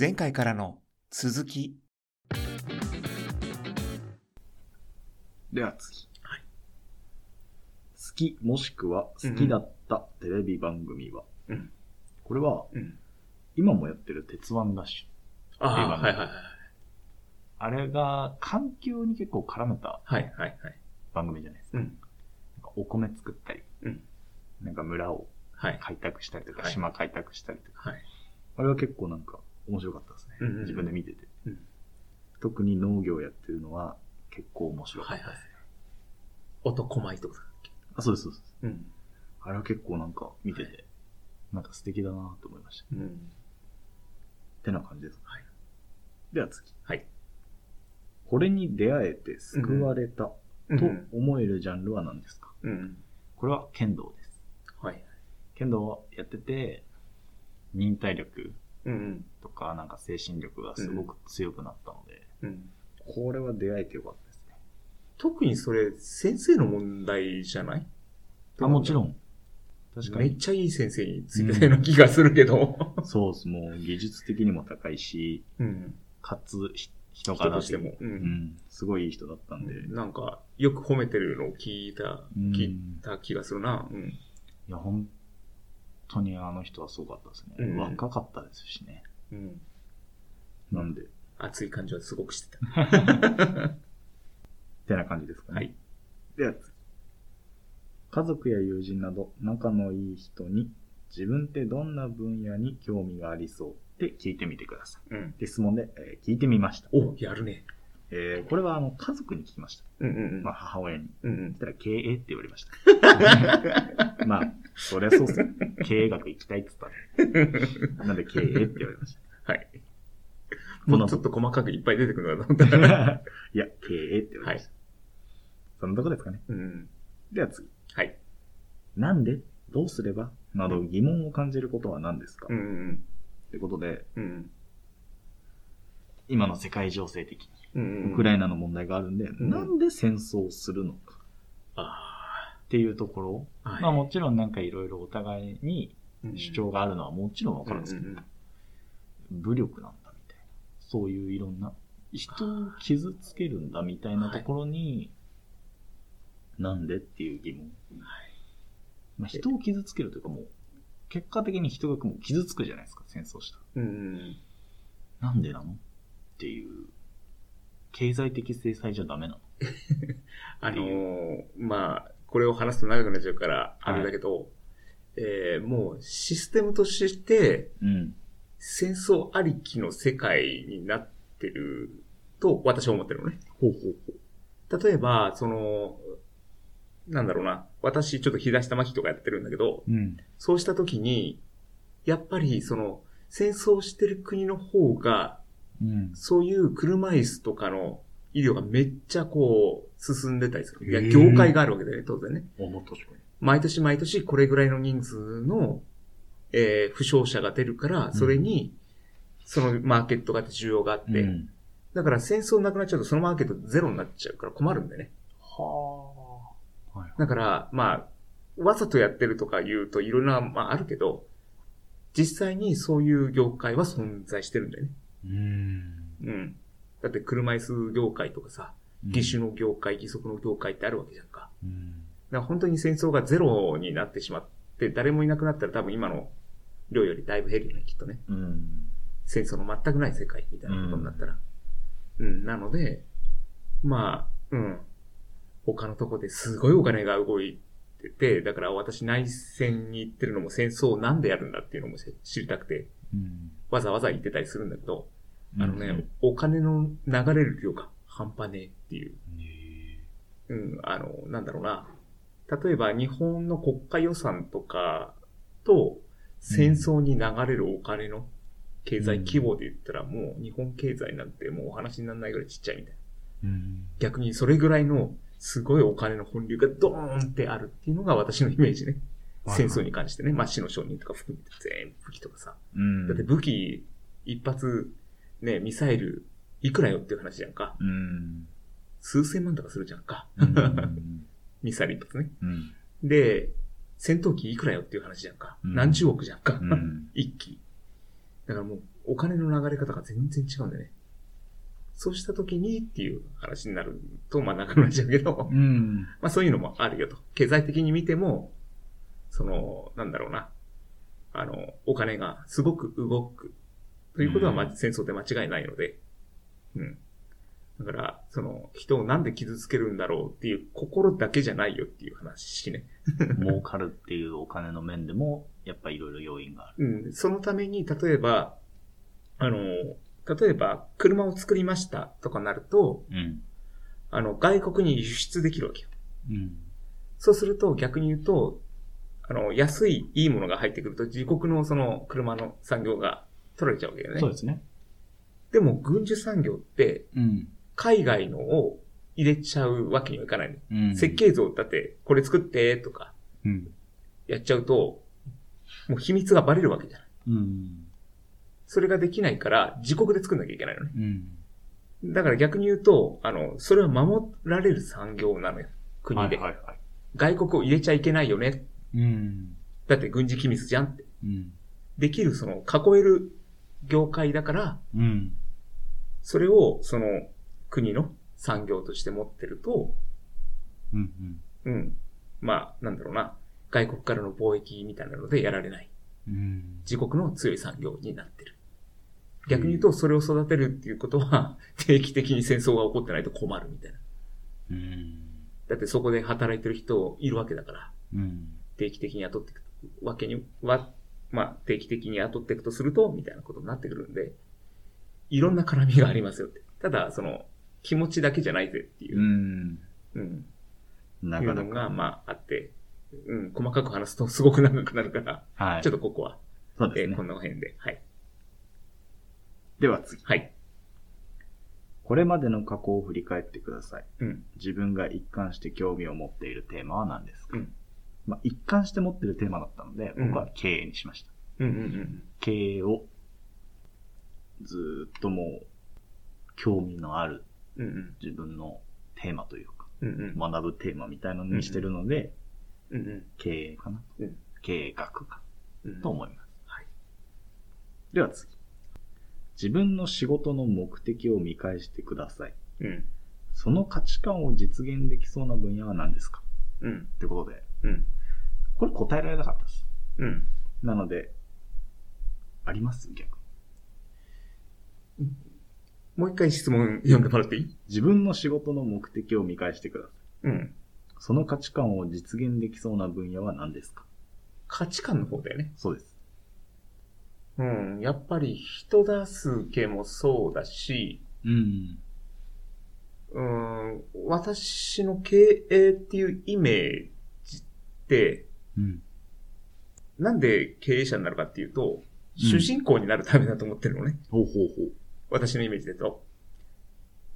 前回からの続き。では次。はい好きもしくは好きだったテレビ番組は、うんこれはうん。今もやってる鉄腕ダッシュ。ああ、はいはいはい。あれが環境に結構絡めた。番組じゃないですか。お米作ったり、うんなんか村をはい。開拓したりとか、はい島開拓したりとか、はい。あれは結構なんか面白かったですね。うんうんうん自分で見てて、うん特に農業やってるのは結構面白かはいはいったですね。。男前とか。あ、そうです、そうです。うん。あれは結構なんか見てて、なんか素敵だなと思いました。うん。ってな感じです。はい。では次。はい。これに出会えて救われたとうん。思えるジャンルは何ですか、うん。これは剣道です。はい。剣道をやってて、忍耐力うん。とか、なんか精神力がすごく強くなったので、うん。これは出会えてよかったですね。特にそれ、先生の問題じゃない？あ、もちろん。ん。確かに。めっちゃいい先生についてたような気がするけど。そうです。もう技術的にも高いし、うん。かつひ人人柄としても。う。うんん。すごいいい人だったんで。いなんか、よく褒めてるのを聞いた、うん聞いた気がするな。うん。や、本当にあの人はすごかったですね。うん若かったですしね。うん。なんで、熱い感じはすごくしてた。ってな感じですかね。はい。では次。家族や友人など仲のいい人に自分ってどんな分野に興味がありそうって聞いてみてください。うん。で質問で、えー聞いてみました。お、やるね。えーこれはあの家族に聞きました。うんうんうん。まあ母親に。うんうんそし。たら経営って言われました。まあ、そりゃそうっすよ。経営学行きたいって言ったら。なんで経営って言われましはい。このちょっと細かくいっぱい出てくるのかと思ったら。た。いや、経営って言われました。そのとこですかね。うん。では次。はい。なんでどうすればなど疑問を感じることは何ですか、うんうんってことで、うん。今の世界情勢的に。ウクライナの問題があるんで、んなんで戦争をするのかあっていうところ、あ。はい。まあもちろんなんかいろいろお互いにうん主張があるのはもちろんわかるんですけど、武力なんだみたいな、そういういろんな、人を傷つけるんだみたいなところに、なんでっていう疑問。はい。まあ、人を傷つけるというかもう、結果的に人がもう傷つくじゃないですか、戦争したら。なんでなのっていう、経済的制裁じゃダメなの？あのー、まあ、これを話すと長くなっちゃうから、あれだけど、えーもうシステムとしてうん。戦争ありきの世界になってると私は思ってるのね。ほうほうほう。例えば、その、なんだろうな。私ちょっと日出した巻きとかやってるんだけど、うん。そうした時に、やっぱりその、戦争してる国の方が、うん。そういう車椅子とかの医療がめっちゃこう、進んでたりする。いや、業界があるわけだよね、当然ね。毎年毎年これぐらいの人数の、えー負傷者が出るから、それに、そのマーケットがあって需要があって、に。うん。だから戦争なくなっちゃうとそのマーケットゼロになっちゃうから困るんだよね。はあ。はい。だから、まあ、わざとやってるとか言うといろんな、まああるけど、実際にそういう業界は存在してるんだよね。うん。うん。だって車椅子業界とかさ、義手の業界、義足の業界ってあるわけじゃんか。うん。だから本当に戦争がゼロになってしまって、誰もいなくなったら多分今の量よりだいぶ減るよね、きっとね。うん。戦争の全くない世界みたいなことになったら。うん、なので、まあ、うん。他のとこですごいお金が動いてて、だから私内戦に行ってるのも戦争をなんでやるんだっていうのも知りたくて、うん。わざわざ言ってたりするんだけど、あのね、うんお金の流れる量が半端ねえっていう。ねうん、あの、なんだろうな。例えば日本の国家予算とかと戦争に流れるお金の経済規模で言ったらもう日本経済なんてもうお話にならないぐらいちっちゃいみたいな。うん。逆にそれぐらいのすごいお金の本流がドーンってあるっていうのが私のイメージね。はい戦争に関してね。まあ死の商人とか含めて全部武器とかさ。うん。だって武器一発ね、ミサイルいくらよっていう話じゃんか。うん。数千万とかするじゃんか。うん。ミサイル一発ね。うん。で、戦闘機いくらよっていう話じゃんか。うん何十億じゃんか。うん。一機。だからもう、お金の流れ方が全然違うんだよね。そうした時にっていう話になると、まあ長くなっちゃうけど、うん。まあそういうのもあるよと。経済的に見ても、その、なんだろうな。あの、お金がすごく動く。ということは、ま戦争で間違いないので。うん。だから、その、人をなんで傷つけるんだろうっていう心だけじゃないよっていう話ね。儲かるっていうお金の面でも、やっぱいろいろ要因がある。うん。そのために、例えば、あの、例えば、車を作りましたとかなると、うん。あの、外国に輸出できるわけよ。うん。そうすると逆に言うと、あの、安い、いいものが入ってくると自国のその車の産業が取られちゃうわけだよね。そうですね。でも軍需産業ってうん。海外のを入れちゃうわけにはいかないの。うん設計図をだってこれ作ってとかうん。やっちゃうと、もう秘密がバレるわけじゃない。うん。それができないから自国で作んなきゃいけないのね。うん。だから逆に言うと、あの、それは守られる産業なのよ。国で。はいはいはい。外国を入れちゃいけないよね。うん。だって軍事機密じゃんって。うん。できる、その、囲える業界だから、うん。それを、その、国の産業として持ってると、うん。うん。まあ、なんだろうな。外国からの貿易みたいなのでやられない。うん。自国の強い産業になってる。逆に言うと、それを育てるっていうことは、定期的に戦争が起こってないと困るみたいな。うん。だってそこで働いてる人いるわけだから、うん。定期的に雇っていくわけには、まあ、定期的に雇っていくとすると、みたいなことになってくるんで、いろんな絡みがありますよって。ただ、その、気持ちだけじゃないぜっていうう、ん。うん、なかなか。いうのが、まあ、あって、うん、細かく話すとすごく長くなるから、はい。ちょっとここは、そうですねえーこ。の辺で、はい。では次。はい。これまでの過去を振り返ってください。うん。自分が一貫して興味を持っているテーマは何ですか、うんまあ、一貫して持っているテーマだったので、うん僕は経営にしました。うんうんうん。経営をずーっともう興味のある。自分のテーマというか、うんうん。学ぶテーマみたいなのにしてるので、うんうん。経営かな、うん経営学かうん。と思います。はい。では次。自分の仕事の目的を見返してください。うん。その価値観を実現できそうな分野は何ですか？うん。ってことで、うん。これ答えられなかったです。うん。なので、あります？逆にもう一回質問読んでもらっていい？自分の仕事の目的を見返してください。うん。その価値観を実現できそうな分野は何ですか？価値観の方だよね。そうです。うん。やっぱり人助けもそうだし、うん。うん、私の経営っていうイメーうん。なんで経営者になるかっていうと、うん主人公になるためだと思ってるのね。ほうほうほう。私のイメージだと。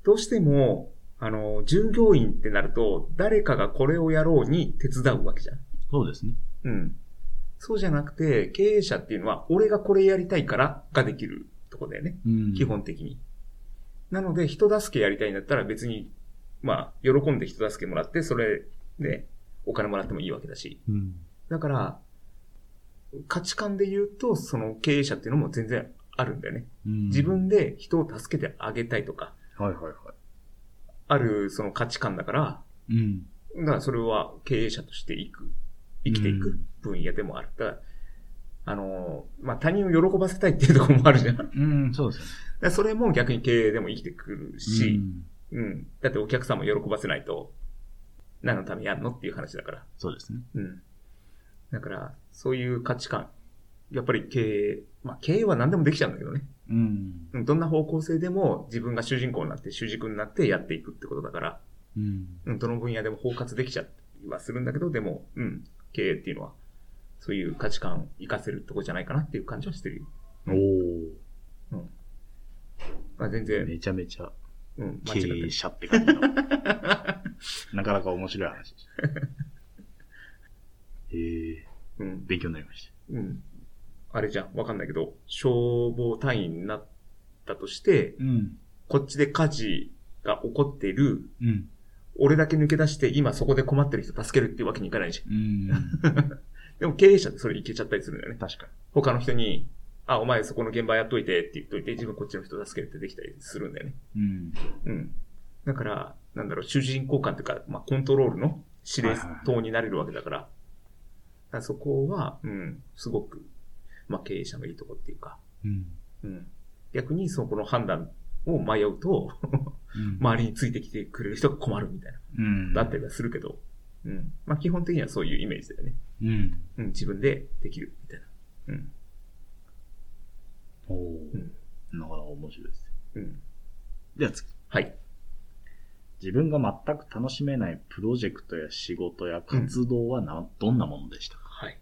どうしても、あの、従業員ってなると、誰かがこれをやろうに手伝うわけじゃん。そうですね。うん。そうじゃなくて、経営者っていうのは、俺がこれやりたいからができるとこだよね。うん基。本的に。なので、人助けやりたいんだったら別に、まあ、喜んで人助けもらって、それでお金もらってもいいわけだし。うん。だから、価値観で言うと、その経営者っていうのも全然あるんだよね。うん自分で人を助けてあげたいとか、はいはいはい。あるその価値観だから、うん。だからそれは経営者としていく、生きていく分野でもある。だからあの、まあ、他人を喜ばせたいっていうところもあるじゃん。うん、そうですよね。らそれも逆に経営でも生きてくるし、うんうん。だってお客さんも喜ばせないと、何のためにやるのっていう話だから。そうですね。うん。だから、そういう価値観。やっぱり経営、まあ経営は何でもできちゃうんだけどね。うん。うんどんな方向性でも自分が主人公になって主軸になってやっていくってことだから、うん。うん、どの分野でも包括できちゃいはするんだけど、でも、うん、経営っていうのは、そういう価値観を活かせるとこじゃないかなっていう感じはしてるよ。おー。まあ全然、めちゃめちゃうん、間経違ってる。営者って感じの。なかなか面白い話でした。ええうん、勉強になりましうん。あれじゃん、わかんないけど、消防隊員になったとして、た。うん。こっちで火事が起こっている、うん。俺だけ抜け出して今そこで困ってる人助けるっていうわけにいかないじゃうん。ん。でも経営者ってそれいけちゃったりするんだよね。確か他の人に、あ、お前そこの現場やっといてって言っといて、自分こっちの人助けてできたりするんだよね。うん。うん。だから、なんだろう、主人公感というか、まあ、コントロールの司令塔になれるわけだから、だからそこは、うん、すごく、まあ、経営者のいいとこっていうか、うん。うん。逆にそこの判断を迷うと、周りについてきてくれる人が困るみたいな、うん。だったりはするけど、うん。まあ、基本的にはそういうイメージだよね。うん。うん、自分でできるみたいな。うん。おおうんなかなか面白いです。うん。では次。はい。自分が全く楽しめないプロジェクトや仕事や活動はな、どんなものでしたか？はい。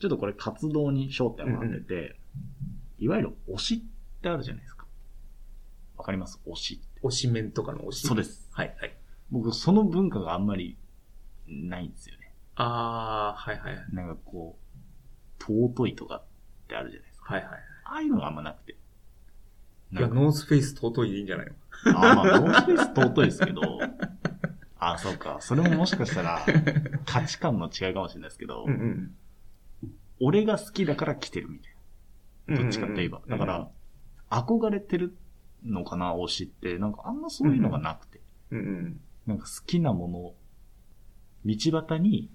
ちょっとこれ活動に焦点を当てて、いわゆる推しってあるじゃないですか。わかります？推し。推しメンとかの推し？そうです。はい、はい。僕、その文化があんまりないんですよね。あー、はい、はい。はい、なんかこう、尊いとかってあるじゃないですか。はい。ああいうのがあんまなくて。いや、ノースフェイス尊いでいいんじゃないの？あまあ、ノースフェイス尊いですけど、あそうか。それももしかしたら、価値観の違いかもしれないですけど、うんうん。俺が好きだから来てるみたいな。どっちかって言えば。だから、、憧れてるのかな、推しって。なんかあんまそういうのがなくて。うんうん。なんか好きなもの、道端に。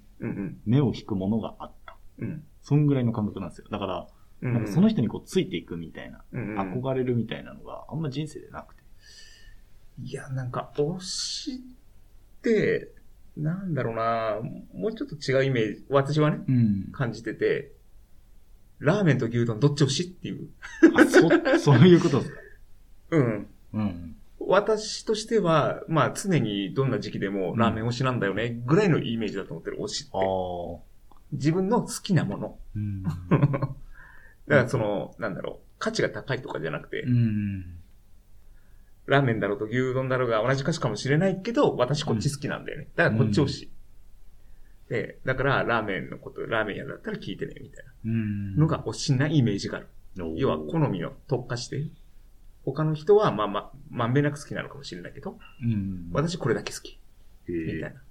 目を引くものがあった。うん。そんぐらいの感覚なんですよ。だから、うん。なんかその人にこうついていくみたいな、憧れるみたいなのがあんま人生でなくて。いや、なんか、推しって、なんだろうな、もうちょっと違うイメージ、私はね、うん。感じてて、ラーメンと牛丼どっち推しっていう。あ、そ、そういうことですか。うん。うん。私としては、まあ常にどんな時期でもラーメン推しなんだよね、ぐらいのイメージだと思ってる推しって。自分の好きなもの。うん。だからその、なんだろう、価値が高いとかじゃなくて、うん。ラーメンだろうと牛丼だろうが同じ価値かもしれないけど、私こっち好きなんだよね。だからこっち推し。で、だからラーメンのこと、ラーメン屋だったら聞いてね、みたいうん。なのが推しなイメージがある。要は好みを特化して、他の人はまあまあ、まんべんなく好きなのかもしれないけど、うん。私これだけ好き、みたいな。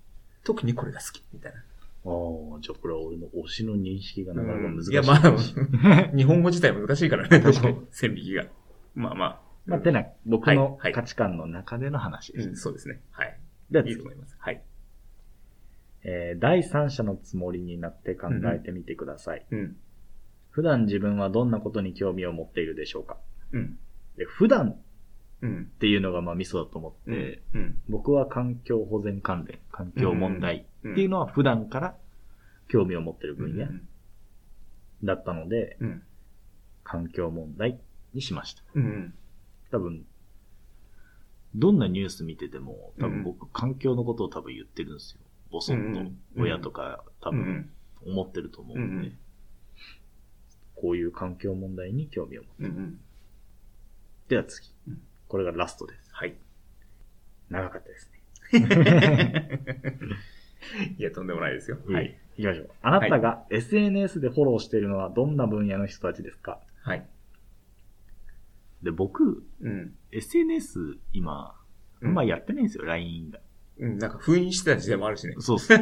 特にこれが好き、みたいな。ああ、じゃあこれは俺の推しの認識がなかなか難しい。いや、まあ、日本語自体難しいからね、確かに線引きが。まあまあ。まあ、てな、僕のはいはい価値観の中での話です。うん、そうですね。はい。ではいいと思います。はい。えー第三者のつもりになって考えてみてください。うん。普段自分はどんなことに興味を持っているでしょうかうん。で普段っうん。ていうのがまあミソだと思って、うん。僕は環境保全関連、環境問題うんっていうのは普段から興味を持ってる分野うん。だったので、うん。環境問題にしました。うん。多分、どんなニュース見てても、多うん分僕、環境のことを多分言ってるんですよ。ボソッと。親とか多分ん。思ってると思うんんうんこういう環境問題に興味を持って。うん。では次うん。これがラストです。はい。長かったですね。いや、とんでもないですよ。ははいい。。行きましょう。あなたが SNS でフォローしているのはどんな分野の人たちですか？はい。で、僕、うん。SNS 今、あんまやってないんですよ、LINE が。うん、なんか封印してた時代もあるしね。そうっす。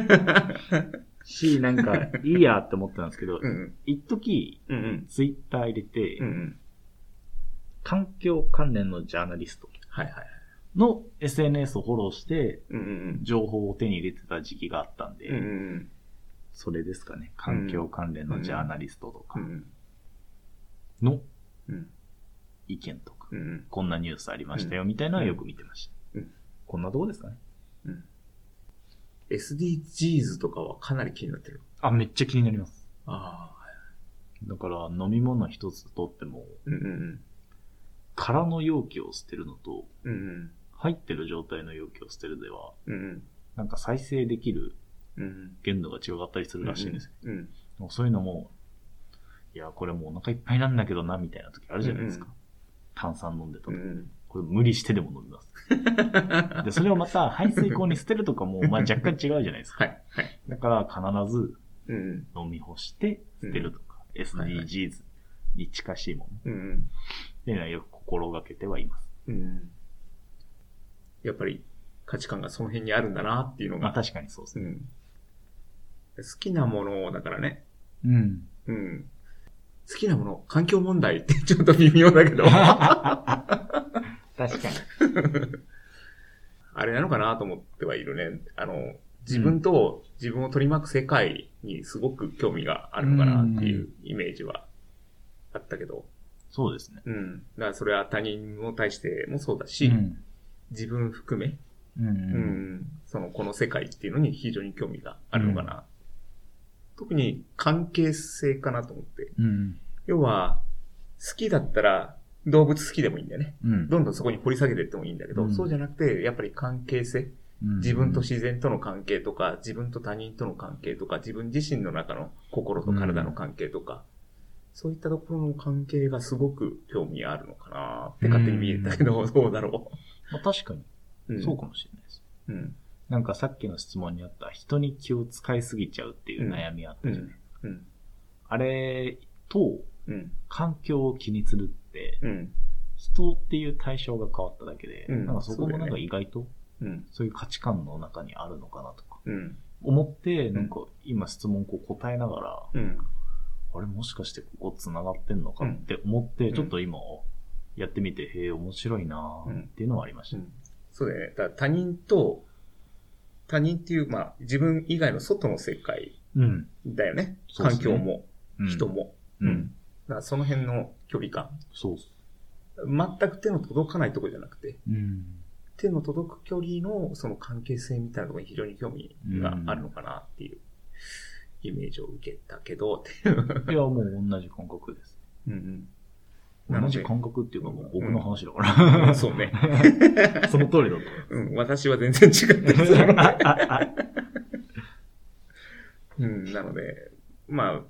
し、なんか、いいやって思ってたんですけど、うん。一時。ツイッター入れて、うんうん。環境関連のジャーナリストはいはいはい。の SNS をフォローして、うんうん情報を手に入れてた時期があったんで、うん。うんうんそれですかね。環境関連のジャーナリストとかのうん。意見とか、うんうん。こんなニュースありましたよ、みたいなのはよく見てました。うんこんなとこですかね。SDGs とかはかなり気になってる。あ、めっちゃ気になります。ああ。だから、飲み物一つとっても、うんうん空の容器を捨てるのと、うん。うん入ってる状態の容器を捨てるでは、うん。うんなんか再生できるうん。うん。限度が違ったりするらしいんですよ。うん。もうそういうのも、いや、これもうお腹いっぱいなんだけどな、みたいな時あるじゃないですか。うん炭酸飲んでた時、うん。これ無理してでも飲みます。で、それをまた排水口に捨てるとかも、まあ若干違うじゃないですか。はい。はい。だから必ずうん。飲み干して捨てるとか、SDGs に近しいものうん。っていうのはよく心がけてはいます。うん。やっぱり価値観がその辺にあるんだなっていうのが。まあ確かにそうですね。うん。好きなものだからね。うん。うん。好きなもの、環境問題ってちょっと微妙だけど、確かに。あれなのかなと思ってはいるね。あの、自分と自分を取り巻く世界にすごく興味があるのかなっていうイメージはあったけど、そうですね。うん。だからそれは他人に対してもそうだし、うん。自分含め、うん。ううん。ん、その、この世界っていうのに非常に興味があるのかな。特に関係性かなと思って。うん。要は、好きだったら動物好きでもいいんだよね。うん。どんどんそこに掘り下げていってもいいんだけど、うんそうじゃなくて、やっぱり関係性。自分と自然との関係とか、自分と他人との関係とか、自分自身の中の心と体の関係とか、そういったところの関係がすごく興味あるのかなって勝手に見えたけど、どうだろまあ、確かに、う。んそうかもしれないです。うん。なんかさっきの質問にあった人に気を使いすぎちゃうっていう悩みあったじゃない、うん。あれとうん。環境を気にするってうん。人っていう対象が変わっただけで、うんなんかそこもなんか意外とうん。そういう価値観の中にあるのかなとかうん。思って、なんか今質問こう答えながら、うん。あれもしかしてここ繋がってんのかって思って、うんちょっと今やってみて、へえ、面白いなーっていうのはありました。そうだよね。だ他人と、他人っていう、まあ、自分以外の外の世界うん。だよね。そうですね環境も、うん人。も。うん。だからその辺の距離感。そう。全く手の届かないところじゃなくて、うん。手の届く距離のその関係性みたいなところに非常に興味があるのかなっていうイメージを受けたけど、っていう。いや、もう同じ感覚です。うんうん同じ感覚っていうかもう僕の話だかうら。んそうね。その通りだとうん、私は全然違ってる。うん、なので、まあ、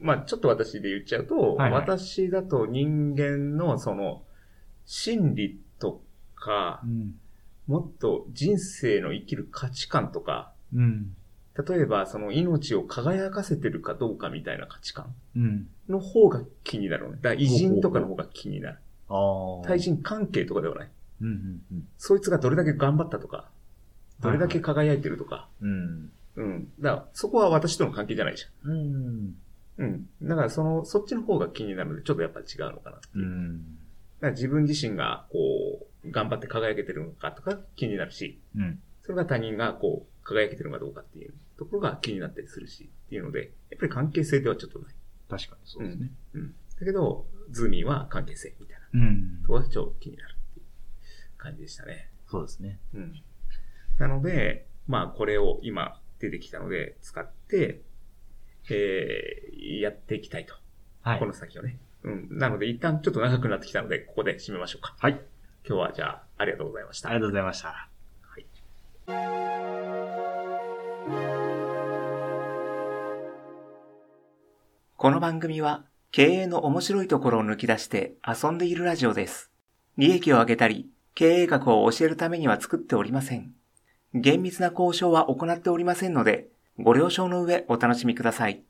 まあ、ちょっと私で言っちゃうと、はいはい私だと人間のその、心理とかう。、ん。もっと人生の生きる価値観とか、うん。例えばその命を輝かせてるかどうかみたいな価値観うん。の方が気になるのね。だから偉人とかの方が気になる。対人関係とかではない。うんうんうん。そいつがどれだけ頑張ったとか、どれだけ輝いてるとか、うん。うん。だから、そこは私との関係じゃないじうん。ゃん。うん。だから、その、そっちの方が気になるので、ちょっとやっぱり違うのかなっていうう。ん。だから自分自身が、こう、頑張って輝けてるのかとか気になるし、うん。それが他人が、こう、輝けてるのかどうかっていうところが気になったりするし、っていうので、やっぱり関係性ではちょっとない。確かにそうですね。うん。だけど、ズーミーは関係性みたいなうんところがちょっと気になるっていう感じでしたね。そうですね。うん。なので、まあ、これを今出てきたので、使って、えー、やっていきたいと。はこの先をね。うん。なので、一旦ちょっと長くなってきたので、ここで締めましょうか。はい。今日はじゃあ、ありがとうございました。ありがとうございました。この番組は経営の面白いところを抜き出して遊んでいるラジオです。利益を上げたり、経営学を教えるためには作っておりません。厳密な交渉は行っておりませんので、ご了承の上お楽しみください。